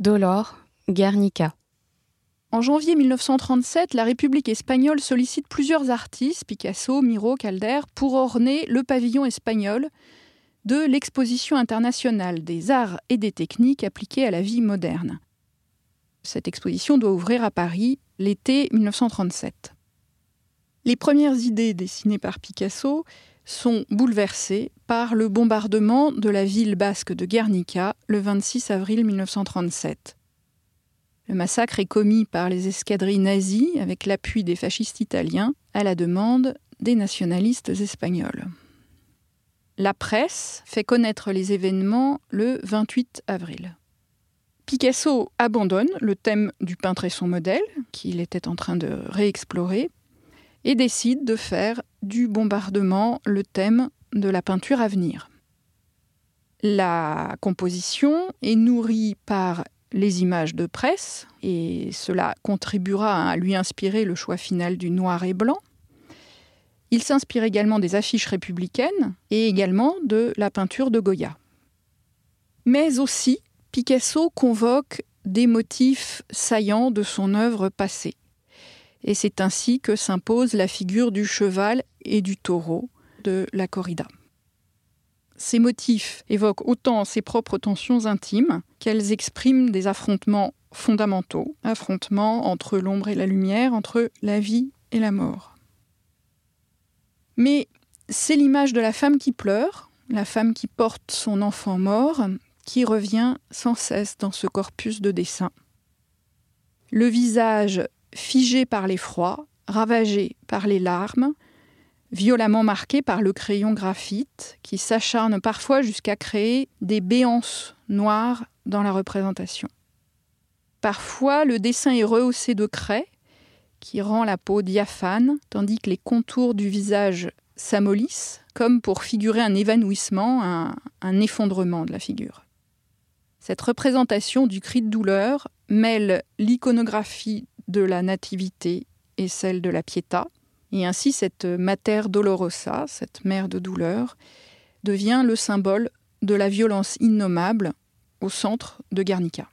Dolor, Guernica. En janvier 1937, la République espagnole sollicite plusieurs artistes, Picasso, Miro, Calder, pour orner le pavillon espagnol de l'exposition internationale des arts et des techniques appliquées à la vie moderne. Cette exposition doit ouvrir à Paris l'été 1937. Les premières idées dessinées par Picasso sont bouleversées par le bombardement de la ville basque de Guernica le 26 avril 1937. Le massacre est commis par les escadrilles nazies avec l'appui des fascistes italiens à la demande des nationalistes espagnols. La presse fait connaître les événements le 28 avril. Picasso abandonne le thème du peintre et son modèle, qu'il était en train de réexplorer, et décide de faire du bombardement le thème de la peinture à venir. La composition est nourrie par les images de presse, et cela contribuera à lui inspirer le choix final du noir et blanc. Il s'inspire également des affiches républicaines et également de la peinture de Goya. Mais aussi, Picasso convoque des motifs saillants de son œuvre passée. Et c'est ainsi que s'impose la figure du cheval et du taureau de la corrida. Ces motifs évoquent autant ses propres tensions intimes qu'elles expriment des affrontements fondamentaux, affrontements entre l'ombre et la lumière, entre la vie et la mort. Mais c'est l'image de la femme qui pleure, la femme qui porte son enfant mort, qui revient sans cesse dans ce corpus de dessin. Le visage figé par l'effroi, ravagé par les larmes, violemment marqué par le crayon graphite, qui s'acharne parfois jusqu'à créer des béances noires dans la représentation. Parfois, le dessin est rehaussé de craie, qui rend la peau diaphane, tandis que les contours du visage s'amollissent, comme pour figurer un évanouissement, un, un effondrement de la figure. Cette représentation du cri de douleur mêle l'iconographie de la nativité et celle de la pietà, et ainsi cette Mater Dolorosa, cette mère de douleur, devient le symbole de la violence innommable au centre de Guernica.